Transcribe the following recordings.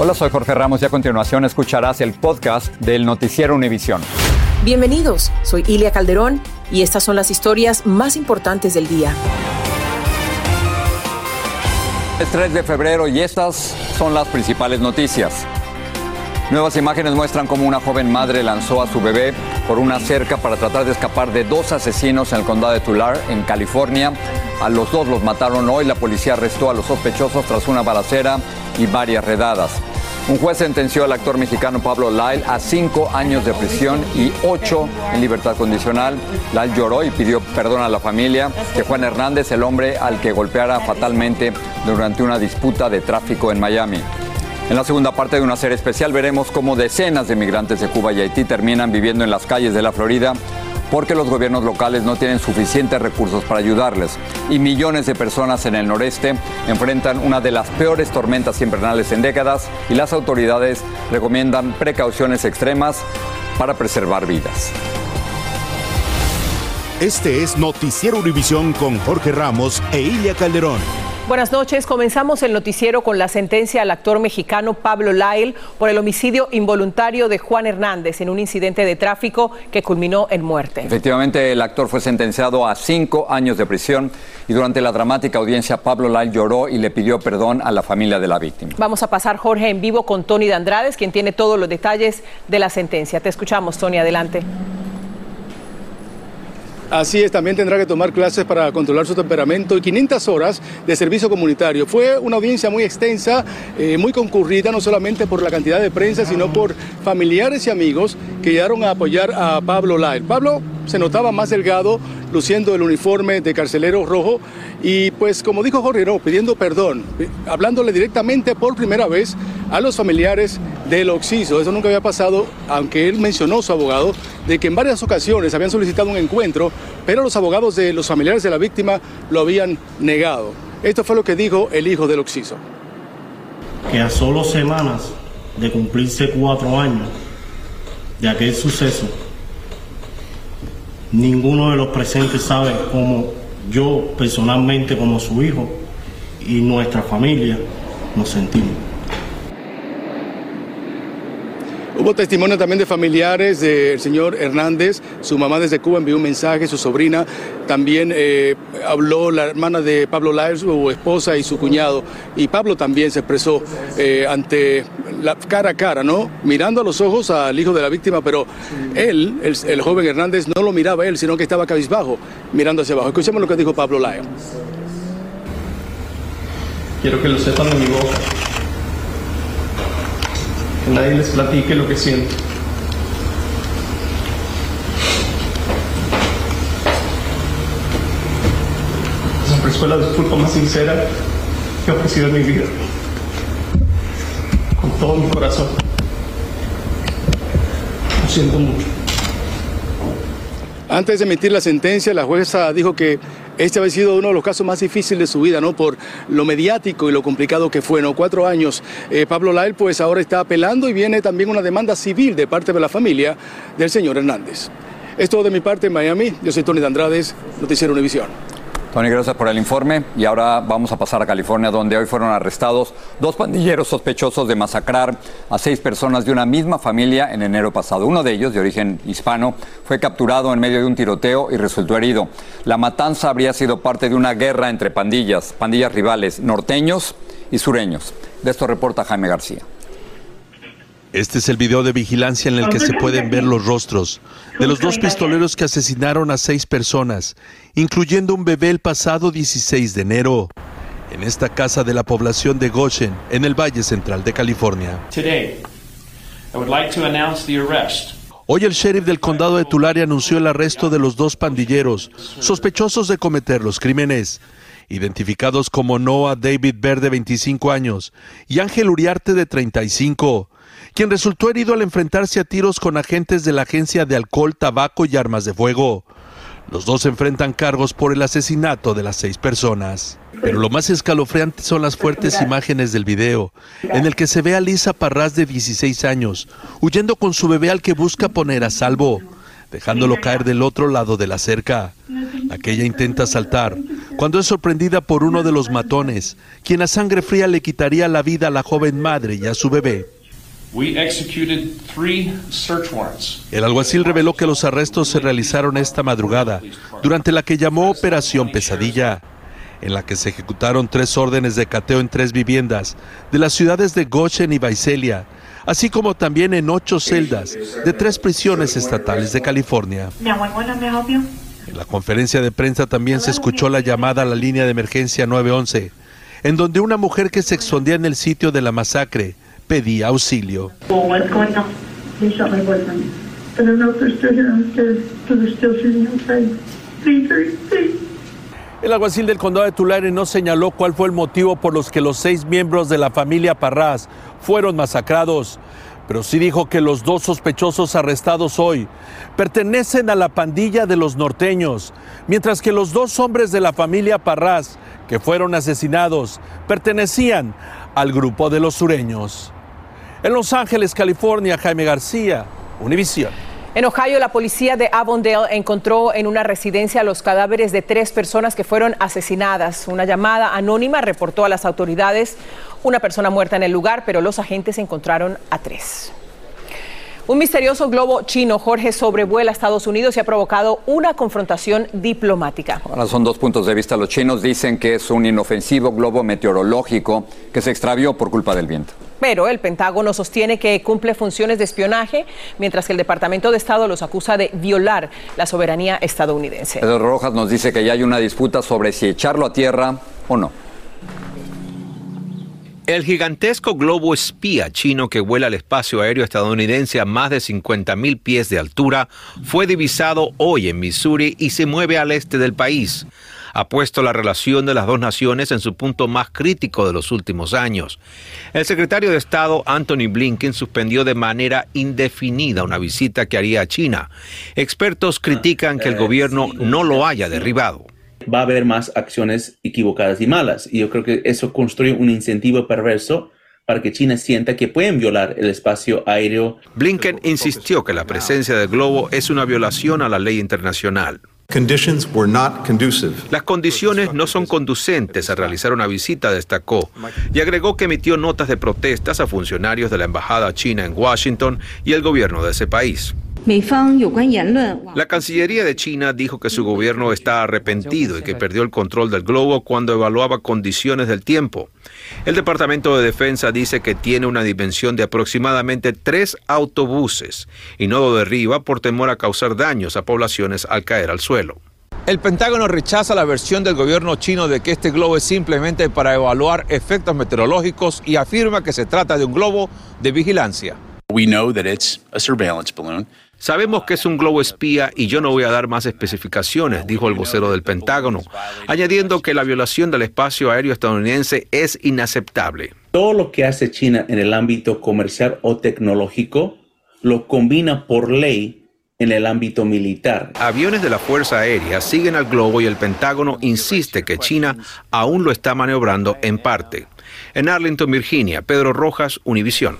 Hola, soy Jorge Ramos y a continuación escucharás el podcast del Noticiero Univisión. Bienvenidos, soy Ilia Calderón y estas son las historias más importantes del día. Es 3 de febrero y estas son las principales noticias. Nuevas imágenes muestran cómo una joven madre lanzó a su bebé por una cerca para tratar de escapar de dos asesinos en el condado de Tulare, en California. A los dos los mataron hoy. La policía arrestó a los sospechosos tras una balacera y varias redadas. Un juez sentenció al actor mexicano Pablo Lyle a cinco años de prisión y ocho en libertad condicional. Lyle lloró y pidió perdón a la familia que Juan Hernández, el hombre al que golpeara fatalmente durante una disputa de tráfico en Miami. En la segunda parte de una serie especial veremos cómo decenas de migrantes de Cuba y Haití terminan viviendo en las calles de la Florida porque los gobiernos locales no tienen suficientes recursos para ayudarles. Y millones de personas en el noreste enfrentan una de las peores tormentas invernales en décadas y las autoridades recomiendan precauciones extremas para preservar vidas. Este es Noticiero Univisión con Jorge Ramos e Ilia Calderón. Buenas noches. Comenzamos el noticiero con la sentencia al actor mexicano Pablo Lyle por el homicidio involuntario de Juan Hernández en un incidente de tráfico que culminó en muerte. Efectivamente, el actor fue sentenciado a cinco años de prisión y durante la dramática audiencia Pablo Lyle lloró y le pidió perdón a la familia de la víctima. Vamos a pasar, Jorge, en vivo con Tony de Andrades, quien tiene todos los detalles de la sentencia. Te escuchamos, Tony, adelante. Así es, también tendrá que tomar clases para controlar su temperamento y 500 horas de servicio comunitario. Fue una audiencia muy extensa, eh, muy concurrida, no solamente por la cantidad de prensa, sino por familiares y amigos que llegaron a apoyar a Pablo Lyle. Pablo se notaba más delgado, luciendo el uniforme de carcelero rojo y pues como dijo Jorge, no, pidiendo perdón, hablándole directamente por primera vez a los familiares del Oxiso. Eso nunca había pasado, aunque él mencionó su abogado, de que en varias ocasiones habían solicitado un encuentro, pero los abogados de los familiares de la víctima lo habían negado. Esto fue lo que dijo el hijo del Oxiso. Que a solo semanas de cumplirse cuatro años de aquel suceso, ninguno de los presentes sabe cómo yo personalmente como su hijo y nuestra familia nos sentimos. Hubo testimonio también de familiares del señor Hernández, su mamá desde Cuba envió un mensaje, su sobrina también eh, habló, la hermana de Pablo Lyles, su esposa y su cuñado, y Pablo también se expresó eh, ante la cara a cara, ¿no? Mirando a los ojos al hijo de la víctima, pero él, el, joven Hernández, no lo miraba él, sino que estaba cabizbajo, mirando hacia abajo. Escuchemos lo que dijo Pablo Lyles. Quiero que lo sepan mi nadie les platique lo que siento. Esa fue la disculpa más sincera que he ofrecido en mi vida. Con todo mi corazón. Lo siento mucho. Antes de emitir la sentencia, la jueza dijo que este había sido uno de los casos más difíciles de su vida, ¿no? Por lo mediático y lo complicado que fue, ¿no? Cuatro años. Eh, Pablo Lyle, pues ahora está apelando y viene también una demanda civil de parte de la familia del señor Hernández. Es todo de mi parte en Miami. Yo soy Tony de Andrades, Noticiero Univisión. Tony, gracias por el informe. Y ahora vamos a pasar a California, donde hoy fueron arrestados dos pandilleros sospechosos de masacrar a seis personas de una misma familia en enero pasado. Uno de ellos, de origen hispano, fue capturado en medio de un tiroteo y resultó herido. La matanza habría sido parte de una guerra entre pandillas, pandillas rivales, norteños y sureños. De esto reporta Jaime García. Este es el video de vigilancia en el que se pueden ver los rostros de los dos pistoleros que asesinaron a seis personas, incluyendo un bebé el pasado 16 de enero, en esta casa de la población de Goshen, en el Valle Central de California. Hoy el sheriff del condado de Tulare anunció el arresto de los dos pandilleros sospechosos de cometer los crímenes, identificados como Noah David Verde, de 25 años, y Ángel Uriarte, de 35 quien resultó herido al enfrentarse a tiros con agentes de la Agencia de Alcohol, Tabaco y Armas de Fuego. Los dos enfrentan cargos por el asesinato de las seis personas. Pero lo más escalofriante son las fuertes imágenes del video, en el que se ve a Lisa Parras de 16 años, huyendo con su bebé al que busca poner a salvo, dejándolo caer del otro lado de la cerca. Aquella intenta saltar, cuando es sorprendida por uno de los matones, quien a sangre fría le quitaría la vida a la joven madre y a su bebé. El alguacil reveló que los arrestos se realizaron esta madrugada, durante la que llamó Operación Pesadilla, en la que se ejecutaron tres órdenes de cateo en tres viviendas de las ciudades de Goshen y Baicelia, así como también en ocho celdas de tres prisiones estatales de California. En la conferencia de prensa también se escuchó la llamada a la línea de emergencia 911, en donde una mujer que se escondía en el sitio de la masacre pedía auxilio. El alguacil del condado de Tulare no señaló cuál fue el motivo por los que los seis miembros de la familia Parras fueron masacrados, pero sí dijo que los dos sospechosos arrestados hoy pertenecen a la pandilla de los norteños, mientras que los dos hombres de la familia Parras que fueron asesinados pertenecían al grupo de los sureños. En Los Ángeles, California, Jaime García, Univisión. En Ohio, la policía de Avondale encontró en una residencia los cadáveres de tres personas que fueron asesinadas. Una llamada anónima reportó a las autoridades una persona muerta en el lugar, pero los agentes encontraron a tres. Un misterioso globo chino, Jorge, sobrevuela Estados Unidos y ha provocado una confrontación diplomática. Ahora son dos puntos de vista. Los chinos dicen que es un inofensivo globo meteorológico que se extravió por culpa del viento. Pero el Pentágono sostiene que cumple funciones de espionaje, mientras que el Departamento de Estado los acusa de violar la soberanía estadounidense. Pedro Rojas nos dice que ya hay una disputa sobre si echarlo a tierra o no. El gigantesco globo espía chino que vuela al espacio aéreo estadounidense a más de 50.000 pies de altura fue divisado hoy en Missouri y se mueve al este del país. Ha puesto la relación de las dos naciones en su punto más crítico de los últimos años. El secretario de Estado Anthony Blinken suspendió de manera indefinida una visita que haría a China. Expertos critican que el gobierno no lo haya derribado va a haber más acciones equivocadas y malas. Y yo creo que eso construye un incentivo perverso para que China sienta que pueden violar el espacio aéreo. Blinken insistió que la presencia del globo es una violación a la ley internacional. Las condiciones no son conducentes a realizar una visita, destacó, y agregó que emitió notas de protestas a funcionarios de la Embajada China en Washington y el gobierno de ese país. La Cancillería de China dijo que su gobierno está arrepentido y que perdió el control del globo cuando evaluaba condiciones del tiempo. El Departamento de Defensa dice que tiene una dimensión de aproximadamente tres autobuses y no lo derriba por temor a causar daños a poblaciones al caer al suelo. El Pentágono rechaza la versión del gobierno chino de que este globo es simplemente para evaluar efectos meteorológicos y afirma que se trata de un globo de vigilancia. We know that it's a surveillance balloon. Sabemos que es un globo espía y yo no voy a dar más especificaciones, dijo el vocero del Pentágono, añadiendo que la violación del espacio aéreo estadounidense es inaceptable. Todo lo que hace China en el ámbito comercial o tecnológico lo combina por ley en el ámbito militar. Aviones de la Fuerza Aérea siguen al globo y el Pentágono insiste que China aún lo está maniobrando en parte. En Arlington, Virginia, Pedro Rojas, Univisión.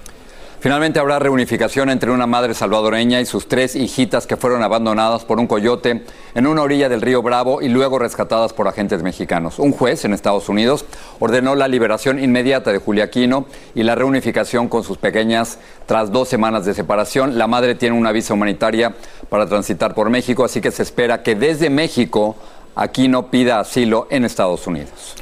Finalmente habrá reunificación entre una madre salvadoreña y sus tres hijitas que fueron abandonadas por un coyote en una orilla del río Bravo y luego rescatadas por agentes mexicanos. Un juez en Estados Unidos ordenó la liberación inmediata de Julia Aquino y la reunificación con sus pequeñas tras dos semanas de separación. La madre tiene una visa humanitaria para transitar por México, así que se espera que desde México Aquino pida asilo en Estados Unidos.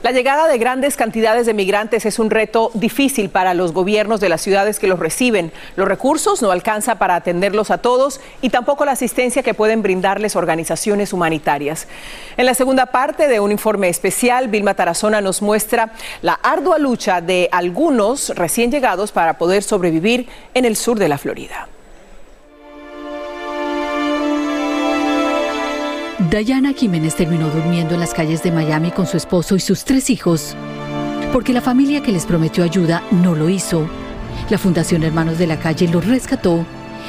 La llegada de grandes cantidades de migrantes es un reto difícil para los gobiernos de las ciudades que los reciben. Los recursos no alcanzan para atenderlos a todos y tampoco la asistencia que pueden brindarles organizaciones humanitarias. En la segunda parte de un informe especial, Vilma Tarazona nos muestra la ardua lucha de algunos recién llegados para poder sobrevivir en el sur de la Florida. Diana Jiménez terminó durmiendo en las calles de Miami con su esposo y sus tres hijos, porque la familia que les prometió ayuda no lo hizo. La Fundación Hermanos de la Calle los rescató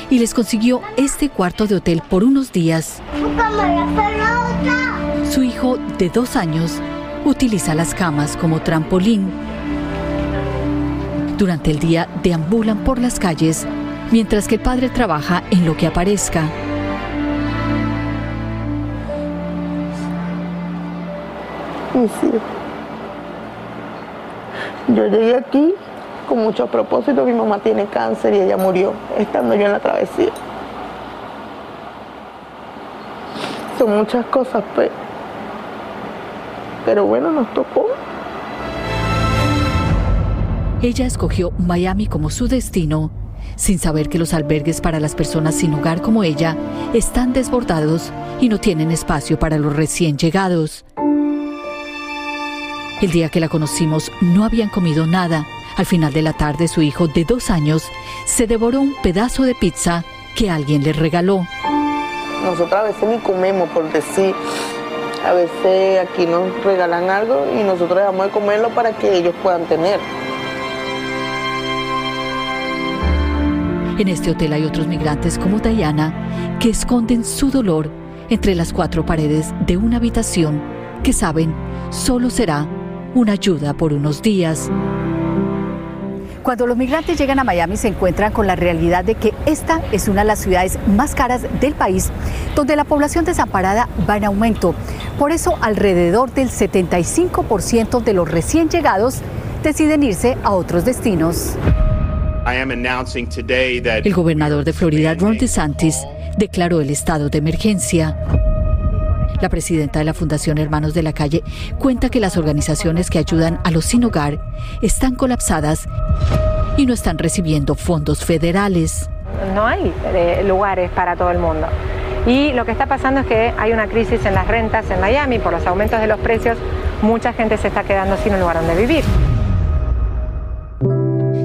y les consiguió este cuarto de hotel por unos días. Su hijo de dos años utiliza las camas como trampolín. Durante el día deambulan por las calles mientras que el padre trabaja en lo que aparezca. Yo llegué aquí con mucho propósito. Mi mamá tiene cáncer y ella murió estando yo en la travesía. Son muchas cosas, pues. Pero bueno, nos tocó. Ella escogió Miami como su destino, sin saber que los albergues para las personas sin hogar como ella están desbordados y no tienen espacio para los recién llegados. El día que la conocimos no habían comido nada. Al final de la tarde su hijo de dos años se devoró un pedazo de pizza que alguien le regaló. Nosotros a veces ni comemos por decir. A veces aquí nos regalan algo y nosotros dejamos de comerlo para que ellos puedan tener. En este hotel hay otros migrantes como Diana que esconden su dolor entre las cuatro paredes de una habitación que saben solo será una ayuda por unos días. Cuando los migrantes llegan a Miami se encuentran con la realidad de que esta es una de las ciudades más caras del país, donde la población desamparada va en aumento. Por eso alrededor del 75% de los recién llegados deciden irse a otros destinos. El gobernador de Florida, Ron DeSantis, declaró el estado de emergencia. La presidenta de la Fundación Hermanos de la Calle cuenta que las organizaciones que ayudan a los sin hogar están colapsadas y no están recibiendo fondos federales. No hay eh, lugares para todo el mundo. Y lo que está pasando es que hay una crisis en las rentas en Miami por los aumentos de los precios. Mucha gente se está quedando sin un lugar donde vivir.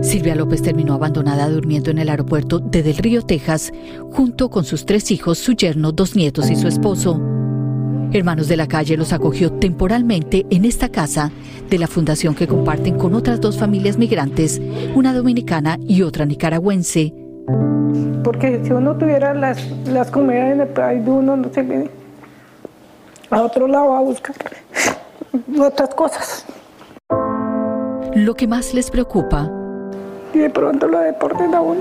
Silvia López terminó abandonada durmiendo en el aeropuerto de Del Río, Texas, junto con sus tres hijos, su yerno, dos nietos y su esposo. Hermanos de la Calle los acogió temporalmente en esta casa de la fundación que comparten con otras dos familias migrantes, una dominicana y otra nicaragüense. Porque si uno tuviera las, las comidas en el país de uno, no se viene a otro lado a buscar otras cosas. Lo que más les preocupa. Y de pronto lo deporten a uno.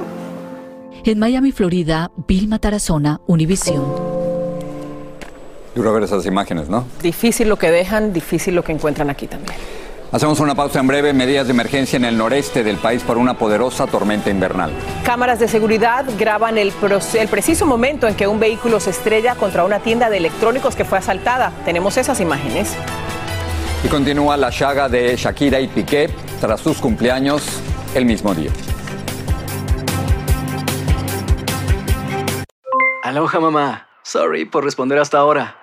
En Miami, Florida, Vilma Tarazona, Univisión. Duro ver esas imágenes, ¿no? Difícil lo que dejan, difícil lo que encuentran aquí también. Hacemos una pausa en breve. Medidas de emergencia en el noreste del país por una poderosa tormenta invernal. Cámaras de seguridad graban el, el, preciso momento en que un vehículo se estrella contra una tienda de electrónicos que fue asaltada. Tenemos esas imágenes. Y continúa la llaga de Shakira y Piqué tras sus cumpleaños el mismo día. Aloha mamá. Sorry por responder hasta ahora.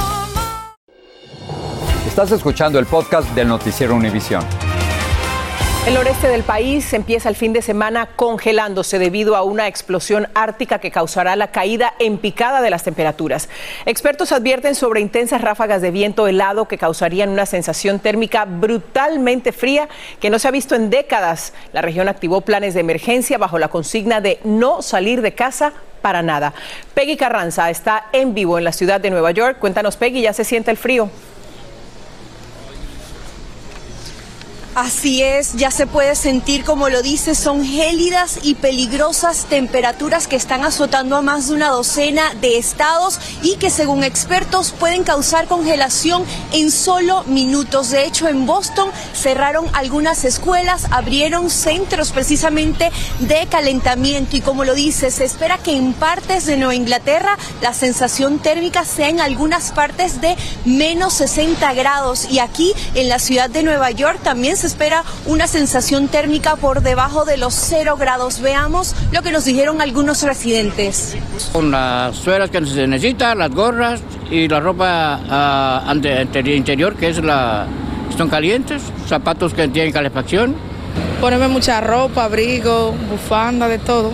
Estás escuchando el podcast del noticiero Univisión. El noreste del país empieza el fin de semana congelándose debido a una explosión ártica que causará la caída en picada de las temperaturas. Expertos advierten sobre intensas ráfagas de viento helado que causarían una sensación térmica brutalmente fría que no se ha visto en décadas. La región activó planes de emergencia bajo la consigna de no salir de casa para nada. Peggy Carranza está en vivo en la ciudad de Nueva York. Cuéntanos, Peggy, ¿ya se siente el frío? Así es, ya se puede sentir, como lo dice, son gélidas y peligrosas temperaturas que están azotando a más de una docena de estados y que según expertos pueden causar congelación en solo minutos. De hecho, en Boston cerraron algunas escuelas, abrieron centros precisamente de calentamiento y como lo dice, se espera que en partes de Nueva Inglaterra la sensación térmica sea en algunas partes de menos 60 grados y aquí en la ciudad de Nueva York también se espera una sensación térmica por debajo de los 0 grados. Veamos lo que nos dijeron algunos residentes. Con las suelas que se necesitan, las gorras y la ropa uh, interior que es la son calientes, zapatos que tienen calefacción. Ponerme mucha ropa, abrigo, bufanda, de todo.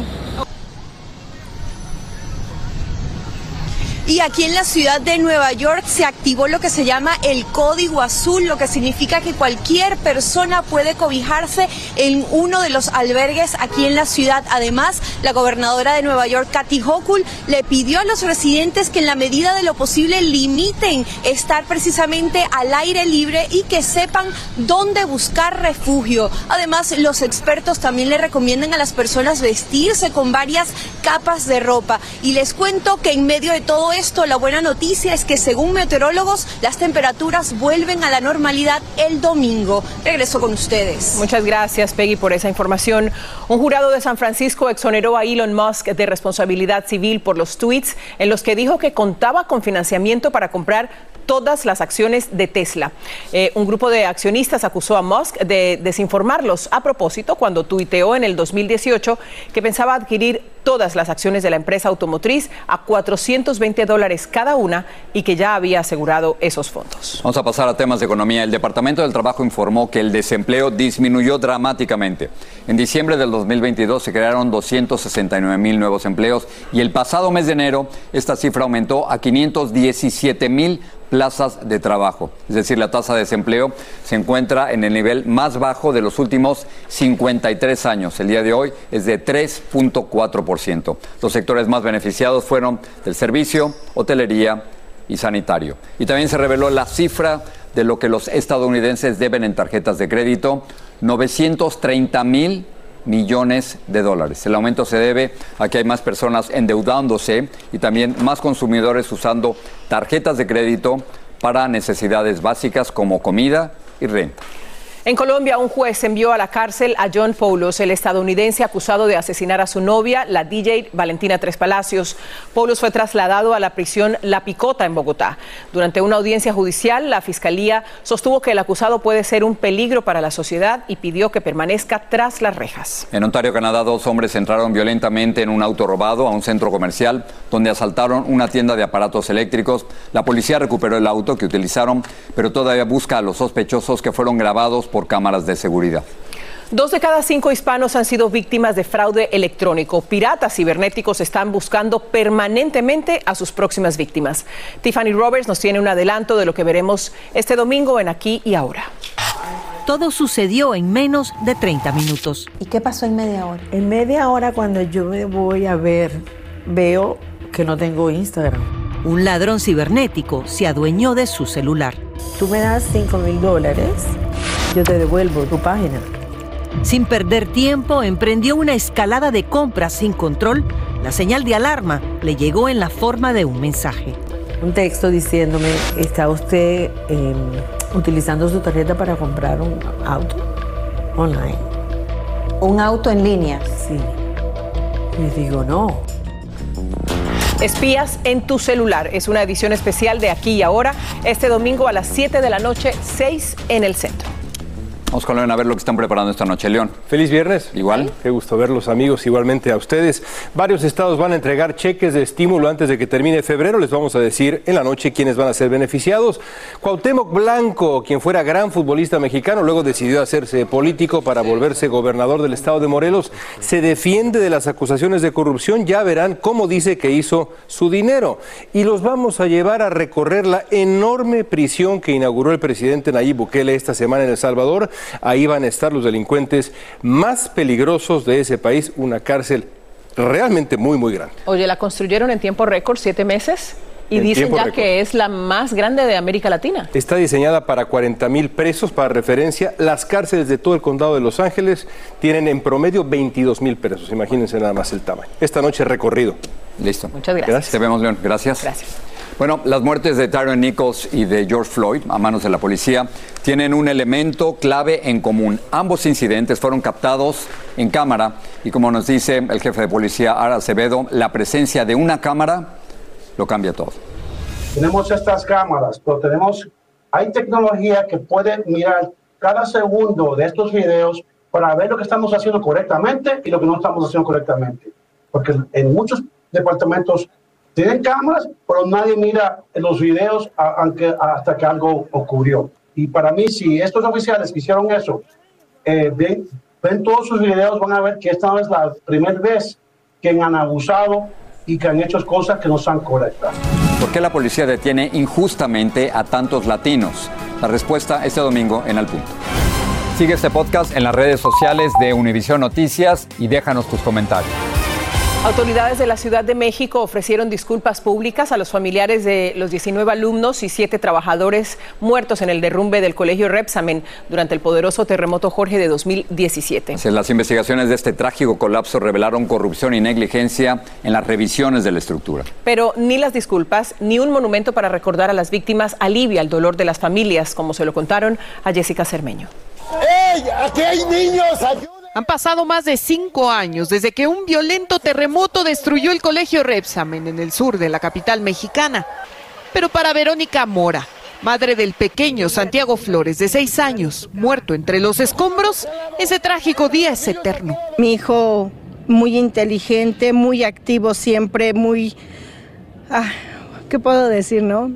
Y aquí en la ciudad de Nueva York se activó lo que se llama el código azul, lo que significa que cualquier persona puede cobijarse en uno de los albergues aquí en la ciudad. Además, la gobernadora de Nueva York, Kathy Hochul, le pidió a los residentes que en la medida de lo posible limiten estar precisamente al aire libre y que sepan dónde buscar refugio. Además, los expertos también le recomiendan a las personas vestirse con varias capas de ropa. Y les cuento que en medio de todo esto, la buena noticia es que según meteorólogos, las temperaturas vuelven a la normalidad el domingo. Regreso con ustedes. Muchas gracias, Peggy, por esa información. Un jurado de San Francisco exoneró a Elon Musk de responsabilidad civil por los tweets en los que dijo que contaba con financiamiento para comprar todas las acciones de Tesla. Eh, un grupo de accionistas acusó a Musk de desinformarlos a propósito cuando tuiteó en el 2018 que pensaba adquirir todas las acciones de la empresa automotriz a 420 dólares cada una y que ya había asegurado esos fondos. Vamos a pasar a temas de economía. El Departamento del Trabajo informó que el desempleo disminuyó dramáticamente. En diciembre del 2022 se crearon 269 mil nuevos empleos y el pasado mes de enero esta cifra aumentó a 517 mil plazas de trabajo. Es decir, la tasa de desempleo se encuentra en el nivel más bajo de los últimos 53 años. El día de hoy es de 3.4%. Los sectores más beneficiados fueron del servicio, hotelería y sanitario. Y también se reveló la cifra de lo que los estadounidenses deben en tarjetas de crédito, 930 mil millones de dólares. El aumento se debe a que hay más personas endeudándose y también más consumidores usando tarjetas de crédito para necesidades básicas como comida y renta. En Colombia, un juez envió a la cárcel a John Paulos, el estadounidense acusado de asesinar a su novia, la DJ Valentina Tres Palacios. Paulos fue trasladado a la prisión La Picota en Bogotá. Durante una audiencia judicial, la fiscalía sostuvo que el acusado puede ser un peligro para la sociedad y pidió que permanezca tras las rejas. En Ontario, Canadá, dos hombres entraron violentamente en un auto robado a un centro comercial donde asaltaron una tienda de aparatos eléctricos. La policía recuperó el auto que utilizaron, pero todavía busca a los sospechosos que fueron grabados por por cámaras de seguridad. Dos de cada cinco hispanos han sido víctimas de fraude electrónico. Piratas cibernéticos están buscando permanentemente a sus próximas víctimas. Tiffany Roberts nos tiene un adelanto de lo que veremos este domingo en Aquí y Ahora. Todo sucedió en menos de 30 minutos. ¿Y qué pasó en media hora? En media hora cuando yo me voy a ver, veo que no tengo Instagram. Un ladrón cibernético se adueñó de su celular. Tú me das 5 mil dólares yo te devuelvo tu página. Sin perder tiempo, emprendió una escalada de compras sin control. La señal de alarma le llegó en la forma de un mensaje. Un texto diciéndome, está usted em, utilizando su tarjeta para comprar un auto online. ¿Un auto en línea? Sí. Y digo, no. Espías en tu celular es una edición especial de Aquí y Ahora, este domingo a las 7 de la noche, 6 en el centro. Vamos con León a ver lo que están preparando esta noche, León. Feliz viernes. Igual. Qué gusto verlos, amigos, igualmente a ustedes. Varios estados van a entregar cheques de estímulo antes de que termine febrero. Les vamos a decir en la noche quiénes van a ser beneficiados. Cuauhtémoc Blanco, quien fuera gran futbolista mexicano, luego decidió hacerse político para volverse gobernador del estado de Morelos, se defiende de las acusaciones de corrupción. Ya verán cómo dice que hizo su dinero. Y los vamos a llevar a recorrer la enorme prisión que inauguró el presidente Nayib Bukele esta semana en El Salvador Ahí van a estar los delincuentes más peligrosos de ese país, una cárcel realmente muy, muy grande. Oye, la construyeron en tiempo récord, siete meses, y En dicen ya récord. que es la más grande de América Latina. Está diseñada para 40 mil presos, para referencia. Las cárceles de todo el condado de Los Ángeles tienen en promedio 22 mil presos. Imagínense nada más el tamaño. Esta noche recorrido. Listo. Muchas gracias. Te vemos, León. Gracias. Gracias. Bueno, las muertes de Tyron Nichols y de George Floyd a manos de la policía tienen un elemento clave en común. Ambos incidentes fueron captados en cámara y como nos dice el jefe de policía Ara Acevedo, la presencia de una cámara lo cambia todo. Tenemos estas cámaras, pero tenemos, hay tecnología que puede mirar cada segundo de estos videos para ver lo que estamos haciendo correctamente y lo que no estamos haciendo correctamente. Porque en muchos departamentos tienen cámaras, pero nadie mira los videos hasta que algo ocurrió. Y para mí, si estos oficiales que hicieron eso eh, ven, ven todos sus videos, van a ver que esta no es la primera vez que han abusado y que han hecho cosas que no son correctas. ¿Por qué la policía detiene injustamente a tantos latinos? La respuesta este domingo en Al Punto. Sigue este podcast en las redes sociales de Univision Noticias y déjanos tus comentarios. Autoridades de la Ciudad de México ofrecieron disculpas públicas a los familiares de los 19 alumnos y 7 trabajadores muertos en el derrumbe del colegio Repsamen durante el poderoso terremoto Jorge de 2017. Así es, Las investigaciones de este trágico colapso revelaron corrupción y negligencia en las revisiones de la estructura. Pero ni las disculpas ni un monumento para recordar a las víctimas alivia el dolor de las familias, como se lo contaron a Jessica Cermeño. ¡Ey! ¡Aquí hay niños! Han pasado más de cinco años desde que un violento terremoto destruyó el colegio Repsamen en el sur de la capital mexicana. Pero para Verónica Mora, madre del pequeño Santiago Flores de seis años, muerto entre los escombros, ese trágico día es eterno. Mi hijo muy inteligente, muy activo siempre, muy... ah, ¿Qué puedo decir, no?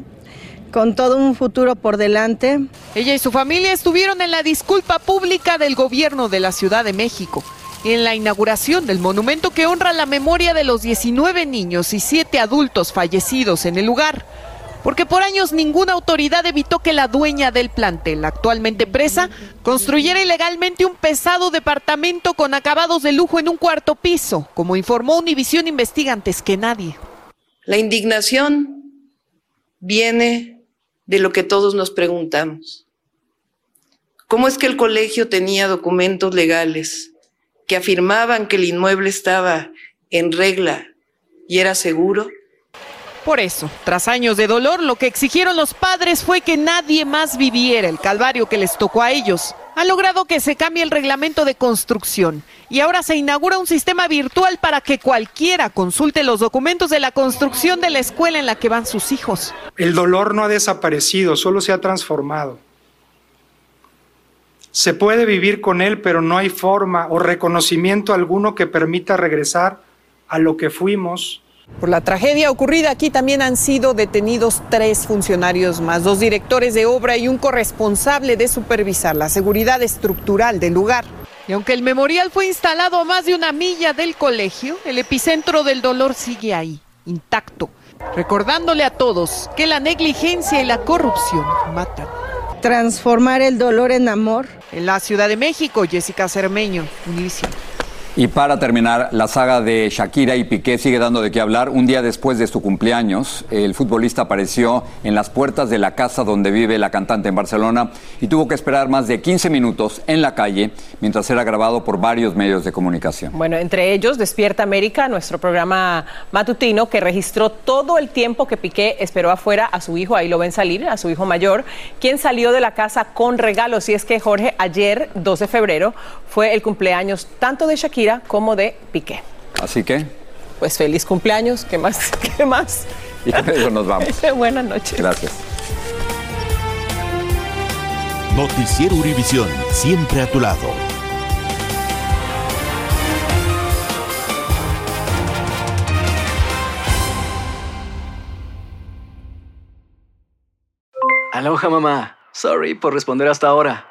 Con todo un futuro por delante. Ella y su familia estuvieron en la disculpa pública del gobierno de la Ciudad de México y en la inauguración del monumento que honra la memoria de los 19 niños y 7 adultos fallecidos en el lugar. Porque por años ninguna autoridad evitó que la dueña del plantel, actualmente presa, construyera ilegalmente un pesado departamento con acabados de lujo en un cuarto piso, como informó Univisión Investiga antes que nadie. La indignación viene de lo que todos nos preguntamos. ¿Cómo es que el colegio tenía documentos legales que afirmaban que el inmueble estaba en regla y era seguro? Por eso, tras años de dolor, lo que exigieron los padres fue que nadie más viviera el calvario que les tocó a ellos. Han logrado que se cambie el reglamento de construcción y ahora se inaugura un sistema virtual para que cualquiera consulte los documentos de la construcción de la escuela en la que van sus hijos. El dolor no ha desaparecido, solo se ha transformado. Se puede vivir con él, pero no hay forma o reconocimiento alguno que permita regresar a lo que fuimos. Por la tragedia ocurrida aquí también han sido detenidos tres funcionarios más, dos directores de obra y un corresponsable de supervisar la seguridad estructural del lugar. Y aunque el memorial fue instalado a más de una milla del colegio, el epicentro del dolor sigue ahí, intacto, recordándole a todos que la negligencia y la corrupción matan. Transformar el dolor en amor. En la Ciudad de México, Jessica Cermeño, Univision. Y para terminar, la saga de Shakira y Piqué sigue dando de qué hablar. Un día después de su cumpleaños, el futbolista apareció en las puertas de la casa donde vive la cantante en Barcelona y tuvo que esperar más de 15 minutos en la calle mientras era grabado por varios medios de comunicación. Bueno, entre ellos Despierta América, nuestro programa matutino que registró todo el tiempo que Piqué esperó afuera a su hijo, ahí lo ven salir, a su hijo mayor, quien salió de la casa con regalos. Y es que Jorge, ayer, 2 de febrero, fue el cumpleaños tanto de Shakira como de Piqué. Así que. Pues feliz cumpleaños, ¿qué más? ¿Qué más? Y con eso nos vamos. Buenas noches. Gracias. Noticiero Univisión, siempre a tu lado. Aloha mamá. Sorry por responder hasta ahora.